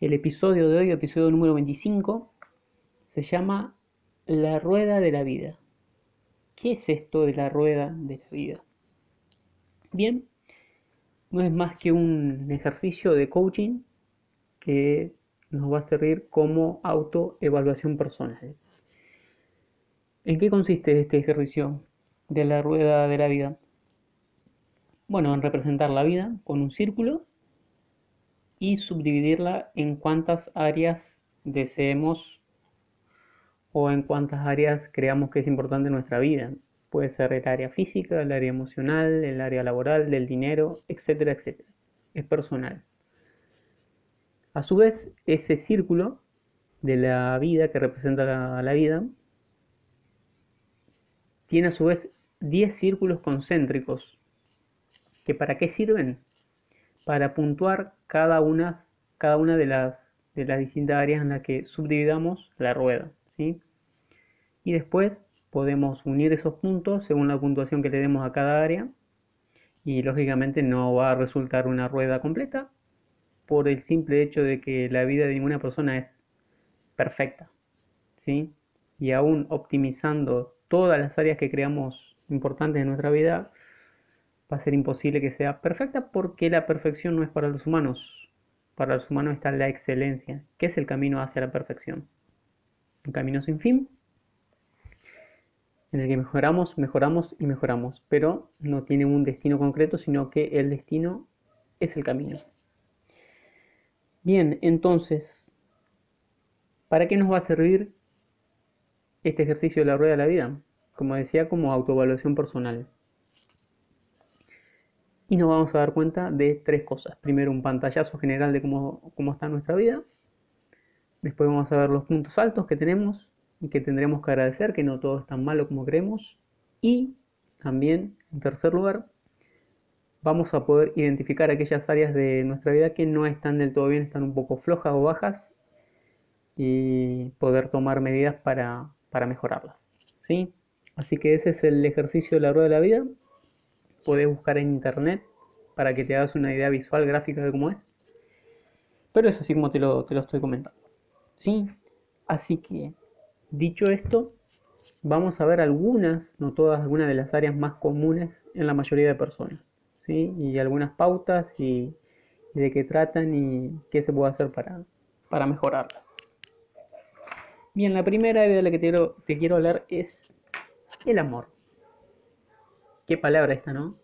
El episodio de hoy, episodio número 25, se llama La rueda de la vida. ¿Qué es esto de la rueda de la vida? Bien, no es más que un ejercicio de coaching que nos va a servir como autoevaluación personal. ¿En qué consiste este ejercicio de la rueda de la vida? Bueno, en representar la vida con un círculo y subdividirla en cuántas áreas deseemos o en cuántas áreas creamos que es importante nuestra vida. Puede ser el área física, el área emocional, el área laboral, del dinero, etcétera, etcétera. Es personal. A su vez, ese círculo de la vida que representa la, la vida tiene a su vez 10 círculos concéntricos ¿Que para qué sirven? Para puntuar cada una, de, las, de las distintas áreas en las que subdividamos la rueda. ¿sí? Y después podemos unir esos puntos según la puntuación que le demos a cada área. Y lógicamente no va a resultar una rueda completa por el simple hecho de que la vida de ninguna persona es perfecta. ¿sí? Y aún optimizando todas las áreas que creamos importantes en nuestra vida, va a ser imposible que sea perfecta porque la perfección no es para los humanos. Para los humanos está la excelencia, que es el camino hacia la perfección. Un camino sin fin, en el que mejoramos, mejoramos y mejoramos, pero no tiene un destino concreto, sino que el destino es el camino. Bien, entonces, ¿para qué nos va a servir este ejercicio de la rueda de la vida? Como decía, como autoevaluación personal y nos vamos a dar cuenta de tres cosas. Primero un pantallazo general de cómo, cómo está nuestra vida. Después vamos a ver los puntos altos que tenemos y que tendremos que agradecer, que no todo es tan malo como creemos. Y también, en tercer lugar, vamos a poder identificar aquellas áreas de nuestra vida que no están del todo bien, están un poco flojas o bajas y poder tomar medidas para, para mejorarlas. ¿sí? Así que ese es el ejercicio de la rueda de la vida podés buscar en internet para que te hagas una idea visual, gráfica de cómo es. Pero es así como te lo, te lo estoy comentando. ¿Sí? Así que, dicho esto, vamos a ver algunas, no todas, algunas de las áreas más comunes en la mayoría de personas. ¿sí? Y algunas pautas y, de qué tratan y qué se puede hacer para, para mejorarlas. Bien, la primera idea de la que te te quiero hablar es el amor. Qué palabra esta, ¿no?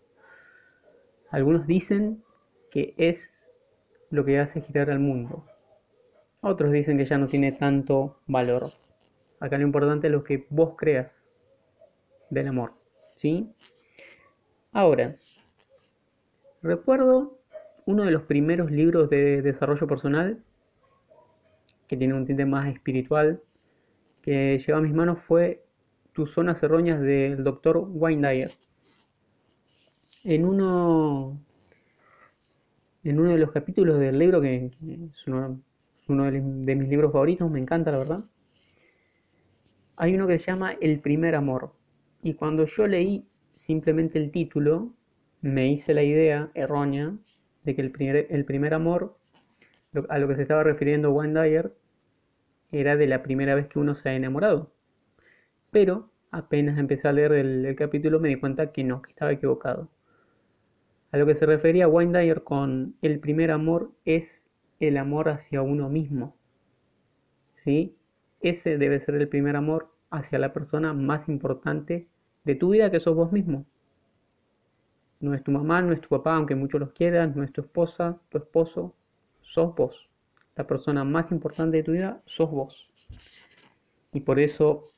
Algunos dicen que es lo que hace girar al mundo. Otros dicen que ya no tiene tanto valor. Acá lo importante es lo que vos creas del amor. ¿Sí? Ahora, recuerdo uno de los primeros libros de desarrollo personal, que tiene un tinte más espiritual, que llegó a mis manos fue Tus zonas erróneas del Dr. Wayne Dyer en uno, en uno de los capítulos del libro, que, es uno, de, mis libros favoritos, me encanta la verdad, hay uno que se llama El primer amor. Y cuando yo leí simplemente el título, me hice la idea errónea de que el primer, el primer amor, a lo que se estaba refiriendo Wayne Dyer, era de la primera vez que uno se ha enamorado. Pero apenas empecé a leer el capítulo me di cuenta que no, que estaba equivocado. A lo que se refería Dyer con el primer amor es el amor hacia uno mismo. ¿Sí? Ese debe ser el primer amor hacia la persona más importante de tu vida que sos vos mismo. No es tu mamá, no es tu papá, aunque muchos los quieran, no es tu esposa, tu esposo, sos vos. La persona más importante de tu vida sos vos. Y por eso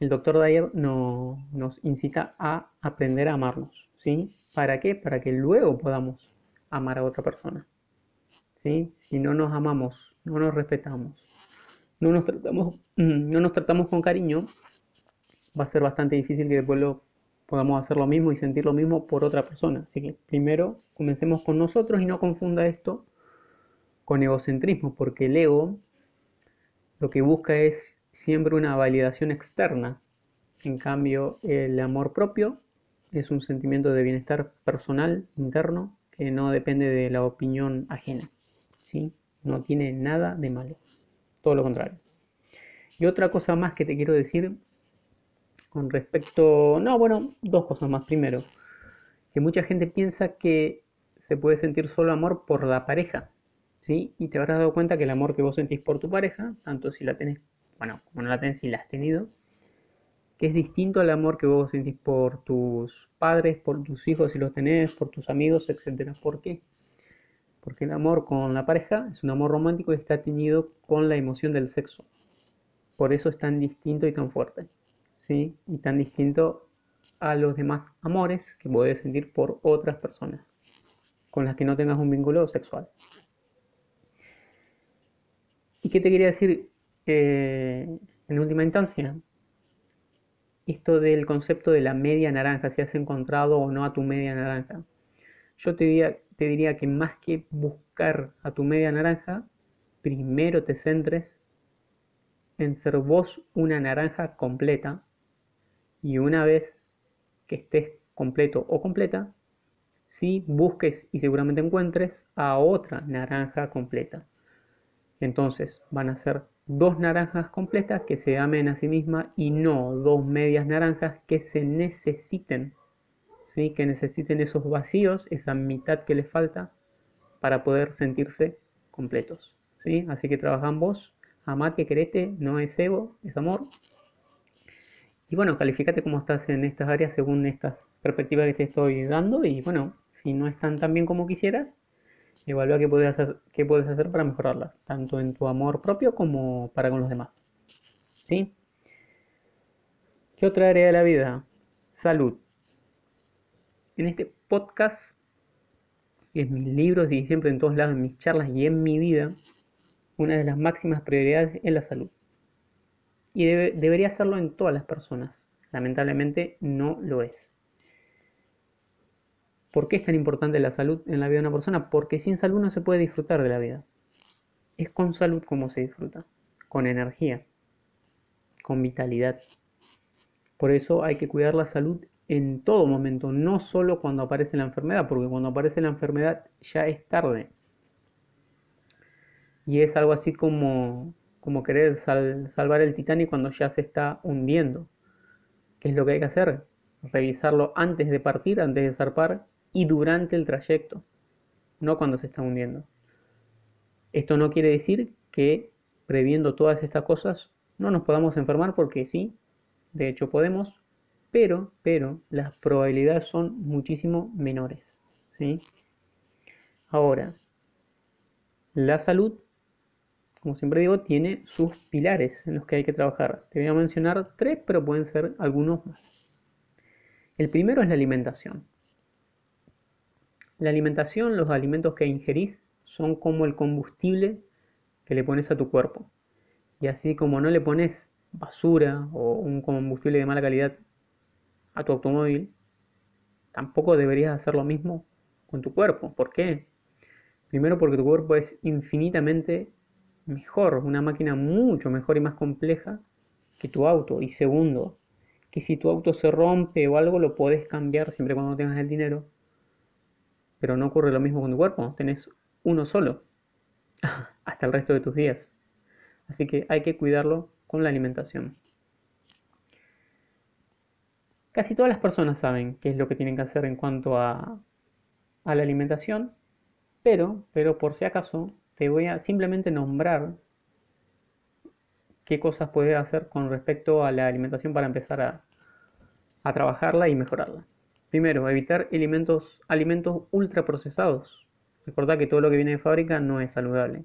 el doctor Dyer no, nos incita a aprender a amarnos. ¿sí? ¿Para qué? Para que luego podamos amar a otra persona. ¿Sí? Si no nos amamos no nos respetamos, no nos tratamos, no nos tratamos con cariño, va a ser bastante difícil que después podamos hacer lo mismo y sentir lo mismo por otra persona. Así que primero comencemos con nosotros y no confunda esto con egocentrismo, porque el ego lo que busca es siempre una validación externa. En cambio, el amor propio es un sentimiento de bienestar personal, interno, que no depende de la opinión ajena. ¿sí? No tiene nada de malo. Todo lo contrario. Y otra cosa más que te quiero decir con respecto... No, bueno, dos cosas más. Primero, que mucha gente piensa que se puede sentir solo amor por la pareja. ¿sí? Y te habrás dado cuenta que el amor que vos sentís por tu pareja, tanto si la tenés, bueno, como no la tenés, si la has tenido, que es distinto al amor que vos sentís por tus padres, por tus hijos si los tenés, por tus amigos, etc. ¿Por qué? Porque el amor con la pareja es un amor romántico y está teñido con la emoción del sexo. Por eso es tan distinto y tan fuerte. ¿sí? Y tan distinto a los demás amores que puedes sentir por otras personas con las que no tengas un vínculo sexual. ¿Y qué te quería decir eh, en última instancia? Esto del concepto de la media naranja, si has encontrado o no a tu media naranja. Yo te diría, te diría que más que buscar a tu media naranja, primero te centres en ser vos una naranja completa y una vez que estés completo o completa, sí busques y seguramente encuentres a otra naranja completa. Entonces van a ser dos naranjas completas que se amen a sí mismas y no dos medias naranjas que se necesiten, ¿sí? que necesiten esos vacíos, esa mitad que les falta para poder sentirse completos. ¿sí? Así que trabajan vos, amate, querete, no es ego, es amor. Y bueno, calificate cómo estás en estas áreas según estas perspectivas que te estoy dando y bueno, si no están tan bien como quisieras, Evalúa qué puedes, hacer, qué puedes hacer para mejorarla, tanto en tu amor propio como para con los demás. ¿Sí? ¿Qué otra área de la vida? Salud. En este podcast, en mis libros y siempre en todos lados, en mis charlas y en mi vida, una de las máximas prioridades es la salud. Y debería serlo en todas las personas. Lamentablemente no lo es. ¿Por qué es tan importante la salud en la vida de una persona? Porque sin salud no se puede disfrutar de la vida. Es con salud como se disfruta, con energía, con vitalidad. Por eso hay que cuidar la salud en todo momento, no solo cuando aparece la enfermedad, porque cuando aparece la enfermedad ya es tarde. Y es algo así como, como querer salvar el Titanic cuando ya se está hundiendo. ¿Qué es lo que hay que hacer? Revisarlo antes de partir, antes de zarpar y durante el trayecto, no cuando se está hundiendo. Esto no quiere decir que previendo todas estas cosas no nos podamos enfermar porque sí, de hecho podemos, pero, pero las probabilidades son muchísimo menores. ¿sí? Ahora, la salud, como siempre digo, tiene sus pilares en los que hay que trabajar. Te voy a mencionar tres, pero pueden ser algunos más. El primero es la alimentación. La alimentación, los alimentos que ingerís, son como el combustible que le pones a tu cuerpo. Y así como no le pones basura o un combustible de mala calidad a tu automóvil, tampoco deberías hacer lo mismo con tu cuerpo. ¿Por qué? Primero porque tu cuerpo es infinitamente mejor, una máquina mucho mejor y más compleja que tu auto. Y segundo, que si tu auto se rompe o algo lo podés cambiar siempre cuando tengas el dinero pero no ocurre lo mismo con tu cuerpo, tenés uno solo hasta el resto de tus días. Así que hay que cuidarlo con la alimentación. Casi todas las personas saben qué es lo que tienen que hacer en cuanto a, la alimentación, pero, pero por si acaso te voy a simplemente nombrar qué cosas puedes hacer con respecto a la alimentación para empezar a trabajarla y mejorarla. Primero, evitar alimentos, alimentos ultraprocesados. Recordad que todo lo que viene de fábrica no es saludable.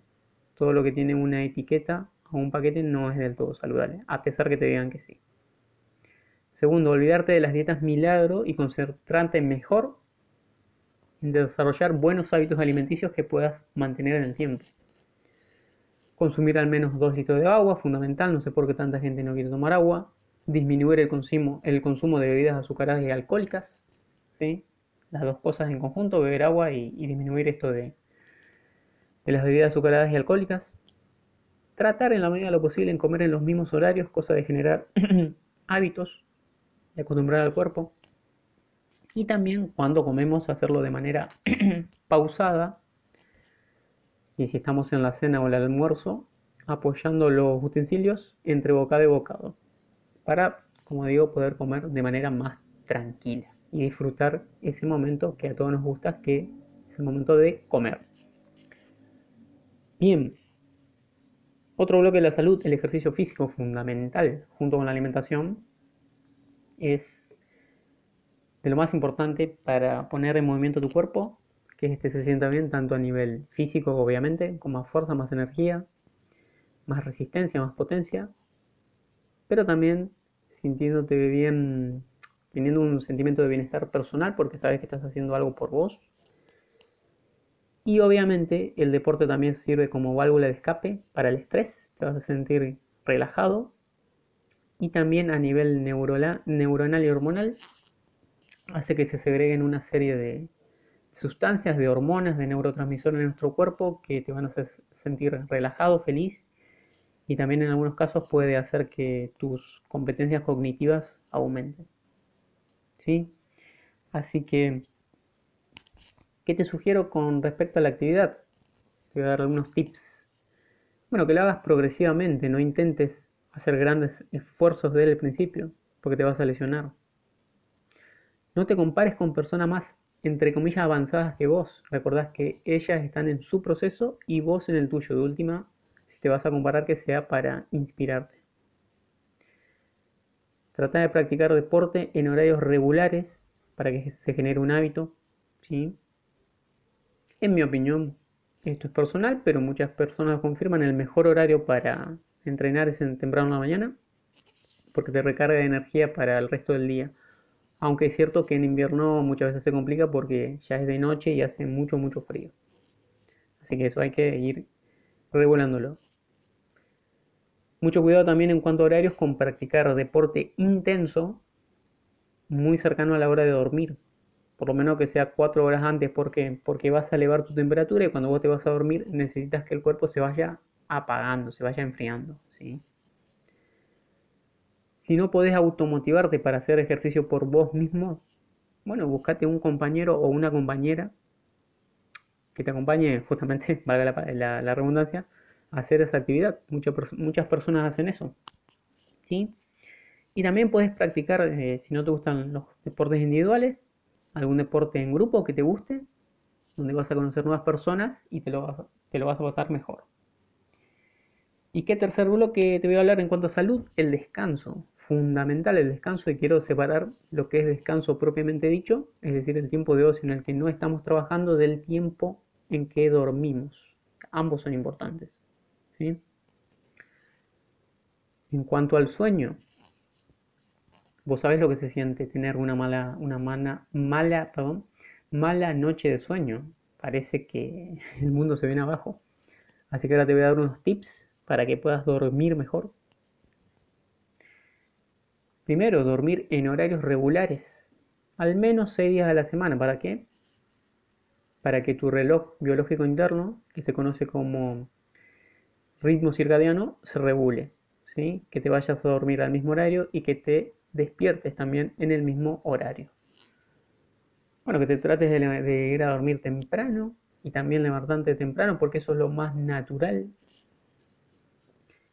Todo lo que tiene una etiqueta o un paquete no es del todo saludable, a pesar que te digan que sí. Segundo, olvidarte de las dietas milagro y concentrarte mejor en desarrollar buenos hábitos alimenticios que puedas mantener en el tiempo. Consumir al menos 2 litros de agua, fundamental, no sé por qué tanta gente no quiere tomar agua. Disminuir el consumo, el consumo de bebidas azucaradas y alcohólicas, Las dos cosas en conjunto, beber agua y, disminuir esto de, de las bebidas azucaradas y alcohólicas. Tratar en la medida de lo posible en comer en los mismos horarios, cosa de generar hábitos, de acostumbrar al cuerpo. Y también cuando comemos hacerlo de manera pausada y si estamos en la cena o el almuerzo, apoyando los utensilios entre bocado y bocado, para, como digo, poder comer de manera más tranquila y disfrutar ese momento que a todos nos gusta, que es el momento de comer. Bien, otro bloque de la salud, el ejercicio físico fundamental junto con la alimentación, es de lo más importante para poner en movimiento tu cuerpo que este se sienta bien tanto a nivel físico, obviamente, con más fuerza, más energía, más resistencia, más potencia, pero también sintiéndote bien, teniendo un sentimiento de bienestar personal porque sabes que estás haciendo algo por vos. Y obviamente el deporte también sirve como válvula de escape para el estrés, te vas a sentir relajado. Y también a nivel neuronal y hormonal hace que se segreguen una serie de, sustancias, de hormonas, de neurotransmisores en nuestro cuerpo que te van a hacer sentir relajado, feliz y también en algunos casos puede hacer que tus competencias cognitivas aumenten. ¿Sí? Así que, ¿qué te sugiero con respecto a la actividad? Te voy a dar algunos tips. Bueno, que lo hagas progresivamente, no intentes hacer grandes esfuerzos desde el principio, porque te vas a lesionar. No te compares con personas más entre comillas, avanzadas que vos. Recordás que ellas están en su proceso y vos en el tuyo. De última, si te vas a comparar, que sea para inspirarte. Trata de practicar deporte en horarios regulares para que se genere un hábito. ¿sí? En mi opinión, esto es personal, pero muchas personas confirman el mejor horario para entrenar es en temprano en la mañana, porque te recarga de energía para el resto del día. Aunque es cierto que en invierno muchas veces se complica porque ya es de noche y hace mucho, mucho frío. Así que eso hay que ir regulándolo. Mucho cuidado también en cuanto a horarios con practicar deporte intenso muy cercano a la hora de dormir. Por lo menos que sea cuatro horas antes. ¿Por Porque vas a elevar tu temperatura y cuando vos te vas a dormir necesitas que el cuerpo se vaya apagando, se vaya enfriando. ¿sí? Si no podés automotivarte para hacer ejercicio por vos mismo, bueno, buscate un compañero o una compañera que te acompañe, justamente, valga la, redundancia, hacer esa actividad. Muchas, personas hacen eso. ¿sí? Y también puedes practicar, eh, si no te gustan los deportes individuales, algún deporte en grupo que te guste, donde vas a conocer nuevas personas y te lo, te lo vas a pasar mejor. ¿Y qué tercer bloque te voy a hablar en cuanto a salud? El descanso fundamental el descanso y quiero separar lo que es descanso propiamente dicho, es decir, el tiempo de ocio en el que no estamos trabajando del tiempo en que dormimos. Ambos son importantes. En cuanto al sueño, vos sabés lo que se siente tener una mala, una mala, mala, mala noche de sueño. Parece que el mundo se viene abajo. Así que ahora te voy a dar unos tips para que puedas dormir mejor Primero, dormir en horarios regulares, al menos 6 días a la semana. ¿Para qué? Para que tu reloj biológico interno, que se conoce como ritmo circadiano, se regule. ¿sí? Que te vayas a dormir al mismo horario y que te despiertes también en el mismo horario. Bueno, que te trates de, ir a dormir temprano y también levantarte temprano porque eso es lo más natural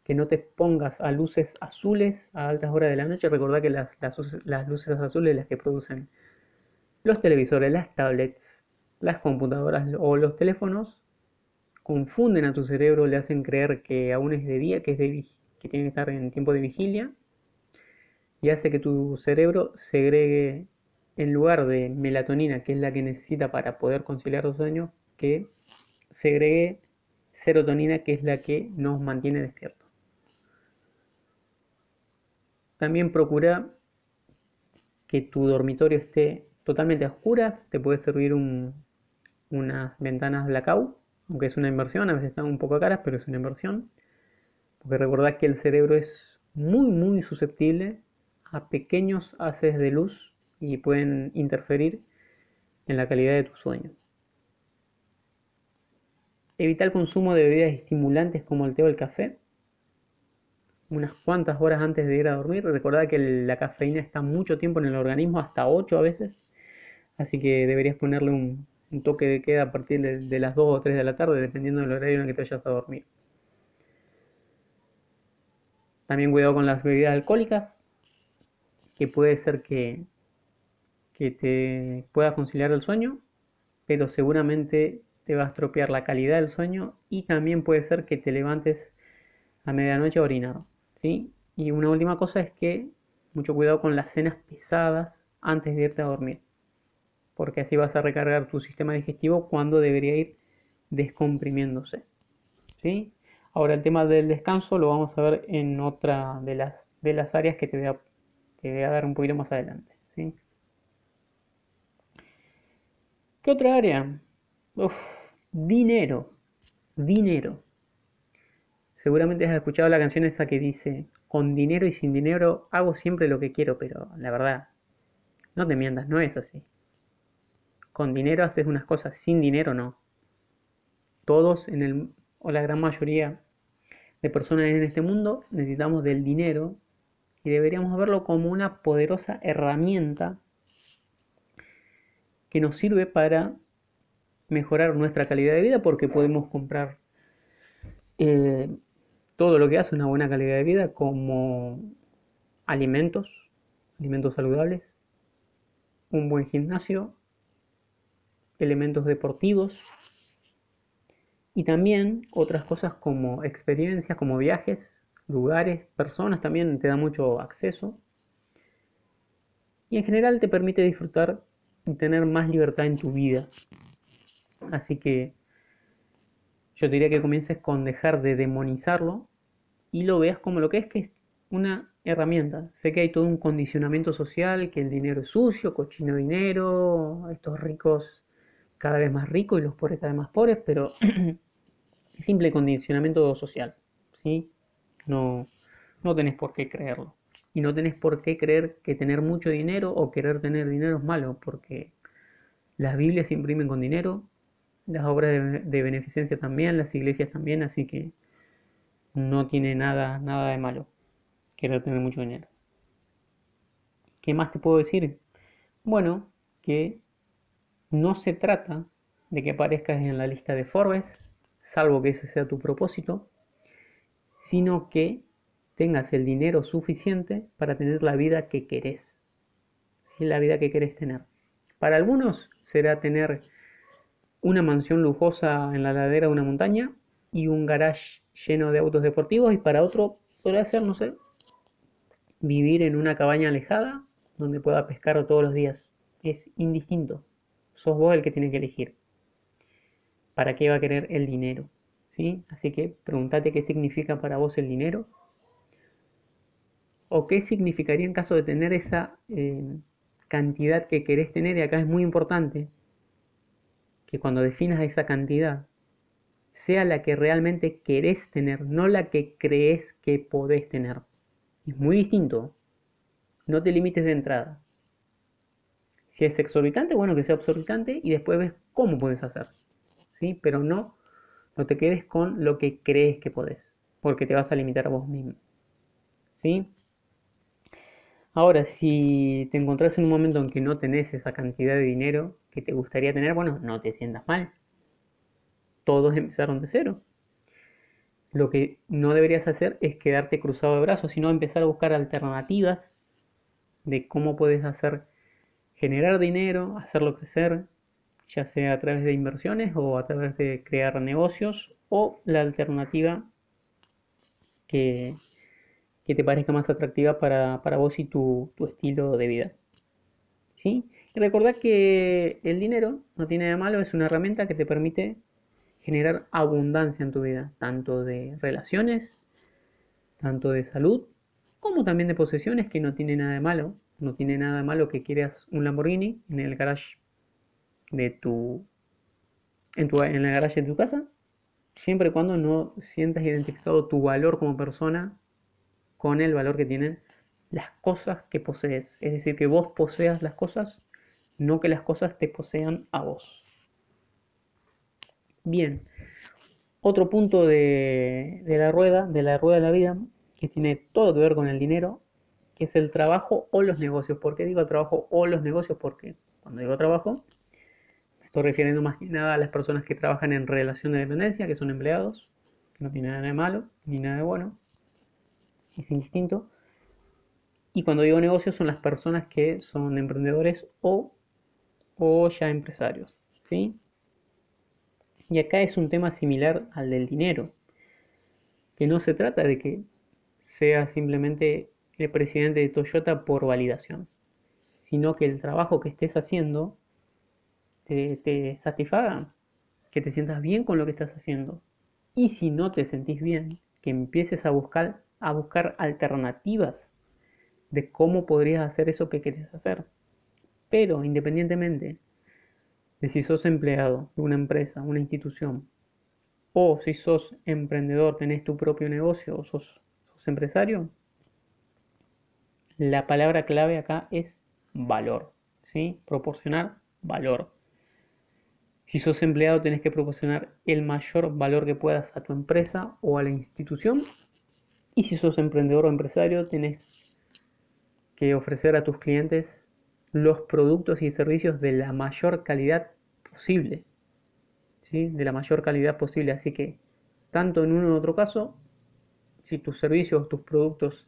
que no te pongas a luces azules a altas horas de la noche. Recordá que las, luces azules las que producen los televisores, las tablets, las computadoras o los teléfonos confunden a tu cerebro, le hacen creer que aún es de día, que, es de, que tiene que estar en tiempo de vigilia y hace que tu cerebro segregue en lugar de melatonina, que es la que necesita para poder conciliar los sueños, que segregue serotonina, que es la que nos mantiene despiertos. También procura que tu dormitorio esté totalmente a oscuras. Te puede servir unas ventanas blackout aunque es una inversión, a veces están un poco caras, pero es una inversión. Porque recordad que el cerebro es muy, muy susceptible a pequeños haces de luz y pueden interferir en la calidad de tu sueño. Evita el consumo de bebidas estimulantes como el té o el café. Unas cuantas horas antes de ir a dormir. Recordad que la cafeína está mucho tiempo en el organismo, hasta 8 a veces. Así que deberías ponerle un, toque de queda a partir de, las 2 o 3 de la tarde, dependiendo del horario en el que te vayas a dormir. También cuidado con las bebidas alcohólicas, que puede ser que, que te pueda conciliar el sueño, pero seguramente te va a estropear la calidad del sueño y también puede ser que te levantes a medianoche a orinar. ¿sí? Y una última cosa es que mucho cuidado con las cenas pesadas antes de irte a dormir, porque así vas a recargar tu sistema digestivo cuando debería ir descomprimiéndose. ¿sí? Ahora el tema del descanso lo vamos a ver en otra de las, de las áreas que te voy, a, te voy a dar un poquito más adelante. ¿sí? ¿Qué otra área? Uf, dinero. Dinero. Seguramente has escuchado la canción esa que dice, con dinero y sin dinero hago siempre lo que quiero, pero la verdad, no te mientas, no es así. Con dinero haces unas cosas, sin dinero no. Todos en el, o la gran mayoría de personas en este mundo necesitamos del dinero y deberíamos verlo como una poderosa herramienta que nos sirve para mejorar nuestra calidad de vida porque podemos comprar eh, todo lo que hace una buena calidad de vida como alimentos, alimentos saludables, un buen gimnasio, elementos deportivos y también otras cosas como experiencias, como viajes, lugares, personas también te da mucho acceso y en general te permite disfrutar y tener más libertad en tu vida. Así que yo diría que comiences con dejar de demonizarlo y lo veas como lo que es, que es una herramienta. Sé que hay todo un condicionamiento social, que el dinero es sucio, cochino dinero, estos ricos cada vez más ricos y los pobres cada vez más pobres, pero es simple condicionamiento social, ¿sí? No, no tenés por qué creerlo. Y no tenés por qué creer que tener mucho dinero o querer tener dinero es malo, porque las Biblias se imprimen con dinero, las obras de, beneficencia también, las iglesias también, así que no tiene nada, nada de malo querer tener mucho dinero. ¿Qué más te puedo decir? Bueno, que no se trata de que aparezcas en la lista de Forbes, salvo que ese sea tu propósito, sino que tengas el dinero suficiente para tener la vida que querés. La vida que querés tener. Para algunos será tener una mansión lujosa en la ladera de una montaña y un garage lleno de autos deportivos y para otro podría ser, no sé, vivir en una cabaña alejada donde pueda pescar todos los días. Es indistinto. Sos vos el que tiene que elegir. ¿Para qué va a querer el dinero? ¿Sí? Así que pregúntate qué significa para vos el dinero. O qué significaría en caso de tener esa eh, cantidad que querés tener. Y acá es muy importante que cuando definas esa cantidad sea la que realmente querés tener, no la que crees que podés tener. Es muy distinto. No te limites de entrada. Si es exorbitante, bueno, que sea exorbitante y después ves cómo puedes hacer. ¿Sí? Pero no, no te quedes con lo que crees que podés, porque te vas a limitar a vos mismo. ¿Sí? Ahora, si te encontrás en un momento en que no tenés esa cantidad de dinero que te gustaría tener, bueno, no te sientas mal. Todos empezaron de cero. Lo que no deberías hacer es quedarte cruzado de brazos, sino empezar a buscar alternativas de cómo puedes hacer generar dinero, hacerlo crecer, ya sea a través de inversiones o a través de crear negocios o la alternativa que, que te parezca más atractiva para, vos y tu, tu estilo de vida. ¿Sí? Y recordad que el dinero no tiene de malo, es una herramienta que te permite generar abundancia en tu vida, tanto de relaciones, tanto de salud, como también de posesiones, que no tiene nada de malo. No tiene nada malo que quieras un Lamborghini en el garage de tu en, tu, en el garage de tu casa siempre y cuando no sientas identificado tu valor como persona con el valor que tienen las cosas que posees. Es decir, que vos poseas las cosas, no que las cosas te posean a vos. Bien, otro punto de, de la rueda, de la rueda de la vida, que tiene todo que ver con el dinero, que es el trabajo o los negocios. ¿Por qué digo trabajo o los negocios? Porque cuando digo trabajo, me estoy refiriendo más que nada a las personas que trabajan en relación de dependencia, que son empleados, que no tienen nada de malo ni nada de bueno, es indistinto. Y cuando digo negocios son las personas que son emprendedores o, o ya empresarios. ¿sí? Y acá es un tema similar al del dinero, que no se trata de que sea simplemente el presidente de Toyota por validación, sino que el trabajo que estés haciendo te, te satisfaga, que te sientas bien con lo que estás haciendo. Y si no te sentís bien, que empieces a buscar, a buscar alternativas de cómo podrías hacer eso que quieres hacer. Pero independientemente de si sos empleado de una empresa, una institución, o si sos emprendedor, tenés tu propio negocio o sos, sos empresario, la palabra clave acá es valor, ¿sí? Proporcionar valor. Si sos empleado tenés que proporcionar el mayor valor que puedas a tu empresa o a la institución. Y si sos emprendedor o empresario tenés que ofrecer a tus clientes los productos y servicios de la mayor calidad posible. ¿sí? De la mayor calidad posible. Así que, tanto en uno u otro caso, si tus servicios, tus productos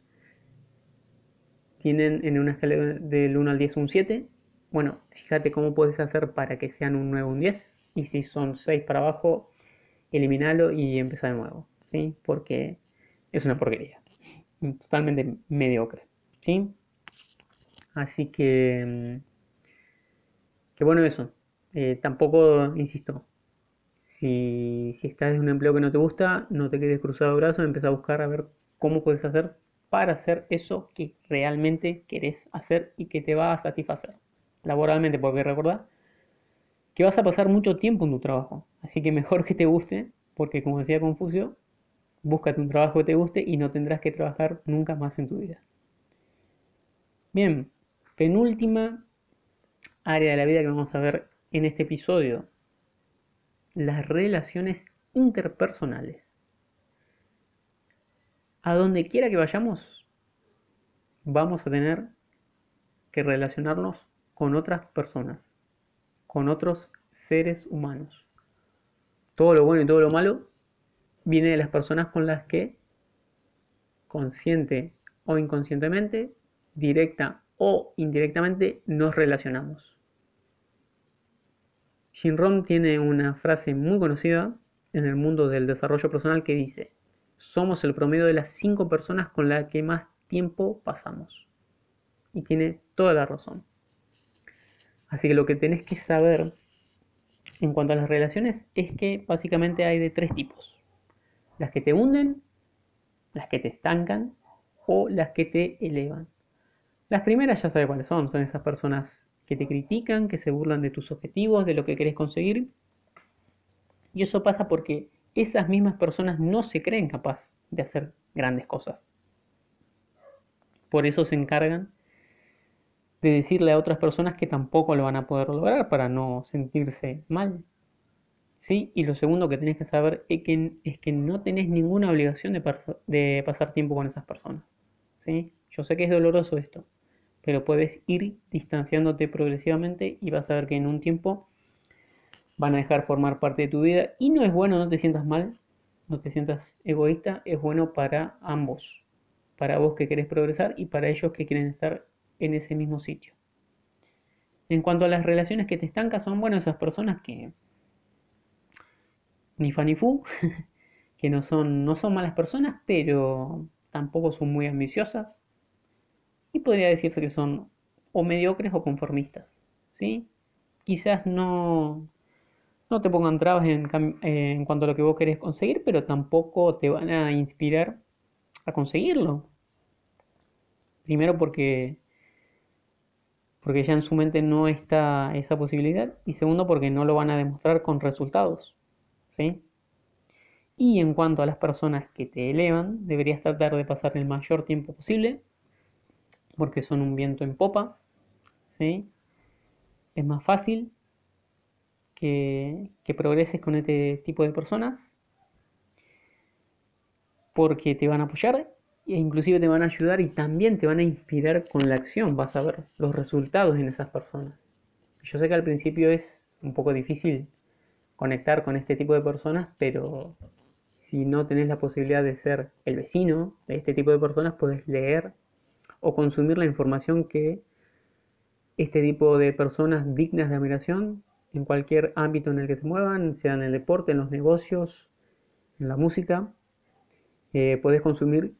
tienen en una escala del 1 al 10 un 7, bueno, fíjate cómo puedes hacer para que sean un 9 o un 10. Y si son 6 para abajo, eliminalo y empezar de nuevo. ¿sí? Porque es una porquería. Totalmente mediocre. ¿sí? Así que, mm, que bueno eso. Eh, tampoco, insisto, si, si, estás en un empleo que no te gusta, no te quedes cruzado de brazos, empieza a buscar a ver cómo puedes hacer para hacer eso que realmente querés hacer y que te va a satisfacer laboralmente, porque recordá que vas a pasar mucho tiempo en tu trabajo, así que mejor que te guste, porque como decía Confucio, búscate un trabajo que te guste y no tendrás que trabajar nunca más en tu vida. Bien, penúltima área de la vida que vamos a ver en este episodio, las relaciones interpersonales. A donde quiera que vayamos, vamos a tener que relacionarnos con otras personas, con otros seres humanos. Todo lo bueno y todo lo malo viene de las personas con las que consciente o inconscientemente directa o indirectamente nos relacionamos. Rohn tiene una frase muy conocida en el mundo del desarrollo personal que dice, somos el promedio de las cinco personas con las que más tiempo pasamos. Y tiene toda la razón. Así que lo que tenés que saber en cuanto a las relaciones es que básicamente hay de tres tipos. Las que te hunden, las que te estancan o las que te elevan. Las primeras ya sabes cuáles son, son esas personas que te critican, que se burlan de tus objetivos, de lo que querés conseguir. Y eso pasa porque esas mismas personas no se creen capaz de hacer grandes cosas. Por eso se encargan de decirle a otras personas que tampoco lo van a poder lograr para no sentirse mal. ¿Sí? Y lo segundo que tenés que saber es que, es que no tenés ninguna obligación de, de pasar tiempo con esas personas. ¿Sí? Yo sé que es doloroso esto, pero puedes ir distanciándote progresivamente y vas a ver que en un tiempo van a dejar formar parte de tu vida y no es bueno, no te sientas mal, no te sientas egoísta, es bueno para ambos, para vos que querés progresar y para ellos que quieren estar en ese mismo sitio. En cuanto a las relaciones que te estancan, son bueno esas personas que ni fan ni fu, que no son, no son malas personas, pero tampoco son muy ambiciosas, y podría decirse que son o mediocres o conformistas. ¿sí? Quizás no, no te pongan trabas en, en, cuanto a lo que vos querés conseguir, pero tampoco te van a inspirar a conseguirlo. Primero porque, porque ya en su mente no está esa posibilidad y segundo porque no lo van a demostrar con resultados. ¿sí? Y en cuanto a las personas que te elevan, deberías tratar de pasar el mayor tiempo posible, porque son un viento en popa, ¿sí? Es más fácil que, progreses con este tipo de personas, porque te van a apoyar e inclusive te van a ayudar y también te van a inspirar con la acción, vas a ver los resultados en esas personas. Yo sé que al principio es un poco difícil conectar con este tipo de personas, pero si no tenés la posibilidad de ser el vecino de este tipo de personas, puedes leer o consumir la información que este tipo de personas dignas de admiración en cualquier ámbito en el que se muevan, sea en el deporte, en los negocios, en la música, eh, consumir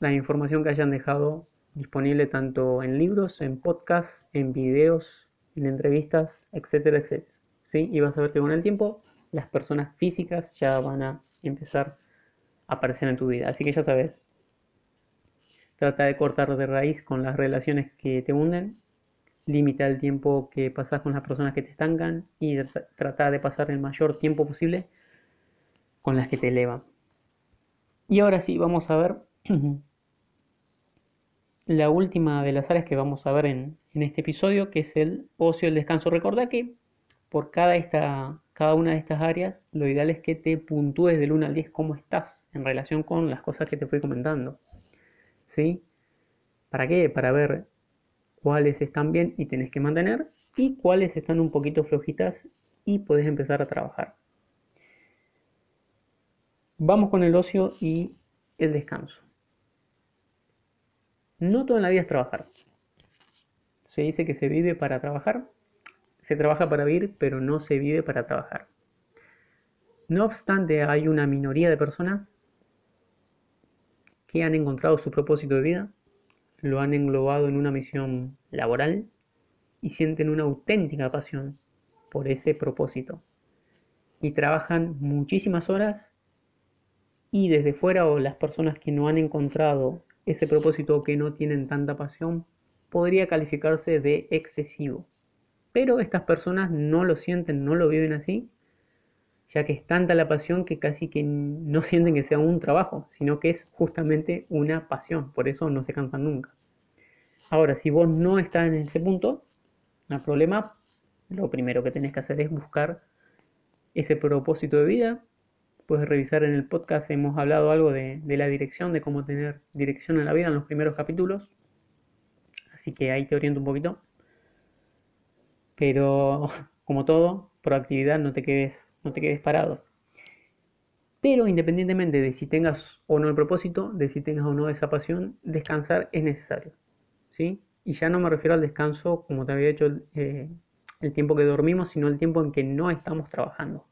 la información que hayan dejado disponible tanto en libros, en podcasts, en videos, en entrevistas, etcétera, etcétera. ¿Sí? Y vas a ver que con el tiempo las personas físicas ya van a empezar a aparecer en tu vida. Así que ya sabes, trata de cortar de raíz con las relaciones que te hunden, limita el tiempo que pasas con las personas que te estancan y trata de pasar el mayor tiempo posible con las que te elevan. Y ahora sí, vamos a ver la última de las áreas que vamos a ver en, en este episodio, que es el ocio y el descanso. Recordá que por cada, esta, cada una de estas áreas, lo ideal es que te puntúes del 1 al 10 cómo estás en relación con las cosas que te fui comentando. ¿Sí? ¿Para qué? Para ver cuáles están bien y tenés que mantener y cuáles están un poquito flojitas y podés empezar a trabajar. Vamos con el ocio y el descanso. No todo en la vida es trabajar. Se dice que se vive para trabajar se trabaja para vivir, pero no se vive para trabajar. No obstante, hay una minoría de personas que han encontrado su propósito de vida, lo han englobado en una misión laboral y sienten una auténtica pasión por ese propósito. Y trabajan muchísimas horas y desde fuera o las personas que no han encontrado ese propósito o que no tienen tanta pasión, podría calificarse de excesivo. Pero estas personas no lo sienten, no lo viven así, ya que es tanta la pasión que casi que no sienten que sea un trabajo, sino que es justamente una pasión, por eso no se cansan nunca. Ahora, si vos no estás en ese punto, no hay problema, lo primero que tenés que hacer es buscar ese propósito de vida. Puedes revisar en el podcast, hemos hablado algo de, de la dirección, de cómo tener dirección en la vida en los primeros capítulos. Así que ahí te oriento un poquito. Pero como todo, proactividad, no te quedes, no te quedes parado. Pero independientemente de si tengas o no el propósito, de si tengas o no esa pasión, descansar es necesario. ¿sí? Y ya no me refiero al descanso como te había dicho eh, el tiempo que dormimos, sino el tiempo en que no estamos trabajando.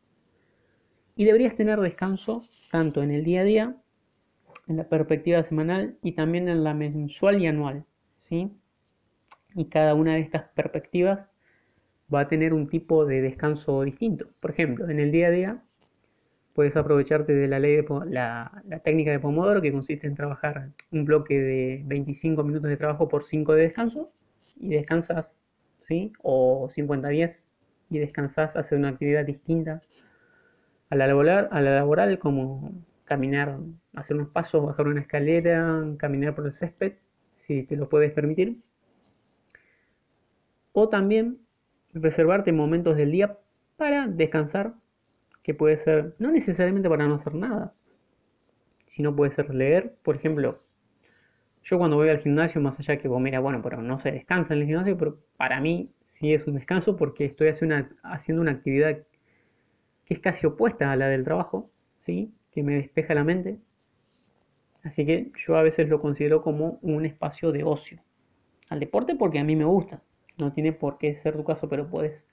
Y deberías tener descanso tanto en el día a día, en la perspectiva semanal y también en la mensual y anual. ¿sí? Y cada una de estas perspectivas va a tener un tipo de descanso distinto. Por ejemplo, en el día a día puedes aprovecharte de la ley de la, técnica de Pomodoro que consiste en trabajar un bloque de 25 minutos de trabajo por 5 de descanso y descansas, ¿sí? O 50-10 y descansas, hacer una actividad distinta a la laboral, a la laboral como caminar, hacer unos pasos, bajar una escalera, caminar por el césped, si te lo puedes permitir. O también reservarte momentos del día para descansar, que puede ser no necesariamente para no hacer nada, sino puede ser leer, por ejemplo, yo cuando voy al gimnasio, más allá que vos mira, bueno, pero no se descansa en el gimnasio, pero para mí sí es un descanso porque estoy haciendo una, haciendo una actividad que es casi opuesta a la del trabajo, ¿sí? que me despeja la mente. Así que yo a veces lo considero como un espacio de ocio. Al deporte porque a mí me gusta. No tiene por qué ser tu caso, pero puedes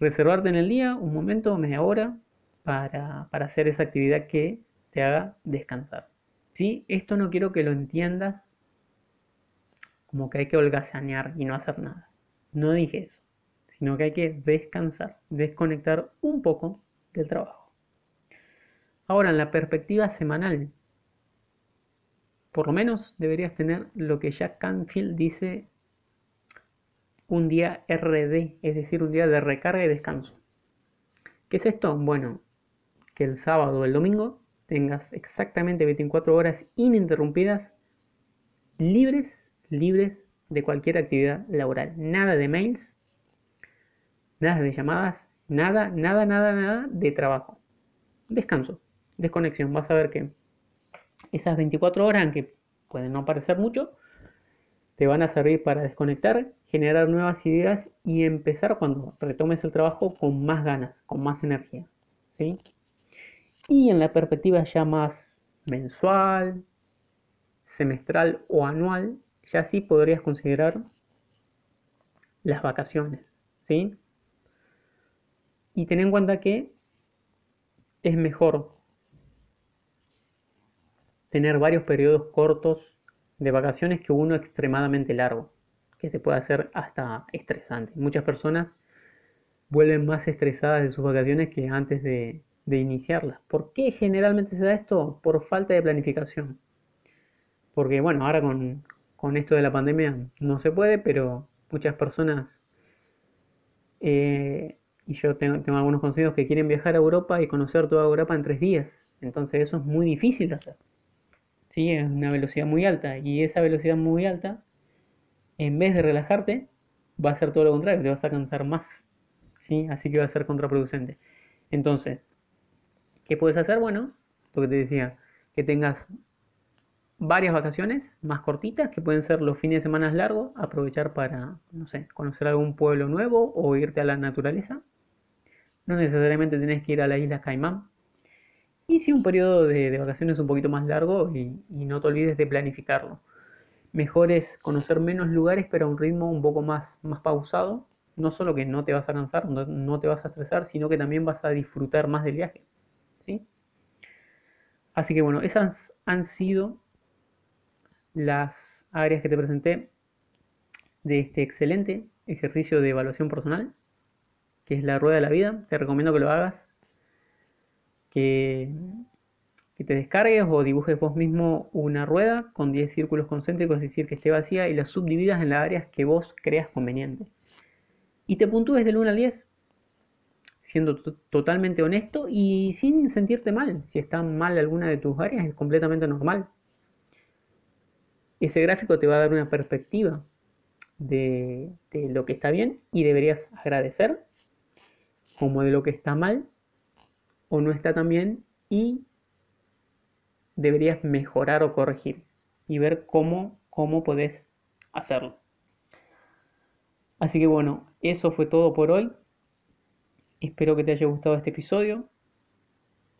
reservarte en el día un momento, media hora, para, hacer esa actividad que te haga descansar. ¿Sí? Esto no quiero que lo entiendas como que hay que holgazanear y no hacer nada. No dije eso, sino que hay que descansar, desconectar un poco del trabajo. Ahora, en la perspectiva semanal, por lo menos deberías tener lo que Jack Canfield dice un día RD, es decir, un día de recarga y descanso. ¿Qué es esto? Bueno, que el sábado o el domingo tengas exactamente 24 horas ininterrumpidas, libres, libres de cualquier actividad laboral. Nada de mails, nada de llamadas, nada, nada, nada, nada de trabajo. Descanso, desconexión. Vas a ver que esas 24 horas, aunque pueden no parecer mucho, te van a servir para desconectar, generar nuevas ideas y empezar cuando retomes el trabajo con más ganas, con más energía. ¿sí? Y en la perspectiva ya más mensual, semestral o anual, ya sí podrías considerar las vacaciones. ¿sí? Y ten en cuenta que es mejor tener varios periodos cortos de vacaciones que uno extremadamente largo, que se puede hacer hasta estresante. Muchas personas vuelven más estresadas de sus vacaciones que antes de, iniciarlas. ¿Por qué generalmente se da esto? Por falta de planificación. Porque bueno, ahora con, esto de la pandemia no se puede, pero muchas personas, eh, y yo tengo, tengo algunos conocidos que quieren viajar a Europa y conocer toda Europa en tres días. Entonces eso es muy difícil de hacer. ¿Sí? Es una velocidad muy alta y esa velocidad muy alta, en vez de relajarte, va a ser todo lo contrario, te vas a cansar más, ¿sí? Así que va a ser contraproducente. Entonces, ¿qué puedes hacer? Bueno, lo que te decía, que tengas varias vacaciones más cortitas, que pueden ser los fines de semana largos, aprovechar para, no sé, conocer algún pueblo nuevo o irte a la naturaleza. No necesariamente tenés que ir a la isla Caimán, y si un periodo de, vacaciones un poquito más largo y, no te olvides de planificarlo. Mejor es conocer menos lugares pero a un ritmo un poco más, más pausado. No solo que no te vas a cansar, no, te vas a estresar, sino que también vas a disfrutar más del viaje. ¿sí? Así que bueno, esas han sido las áreas que te presenté de este excelente ejercicio de evaluación personal, que es la rueda de la vida. Te recomiendo que lo hagas que, te descargues o dibujes vos mismo una rueda con 10 círculos concéntricos, es decir, que esté vacía y la subdividas en las áreas que vos creas conveniente. Y te puntúes del 1 al 10, siendo totalmente honesto y sin sentirte mal. Si está mal alguna de tus áreas, es completamente normal. Ese gráfico te va a dar una perspectiva de, de lo que está bien y deberías agradecer, como de lo que está mal o no está tan bien y deberías mejorar o corregir y ver cómo, cómo podés hacerlo. Así que bueno, eso fue todo por hoy. Espero que te haya gustado este episodio.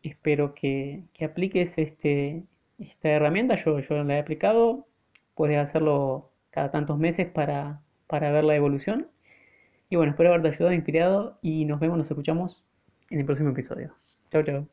Espero que, apliques este, esta herramienta. Yo, yo la he aplicado. Puedes hacerlo cada tantos meses para, para ver la evolución. Y bueno, espero haberte ayudado, inspirado y nos vemos, nos escuchamos en el próximo episodio. Toto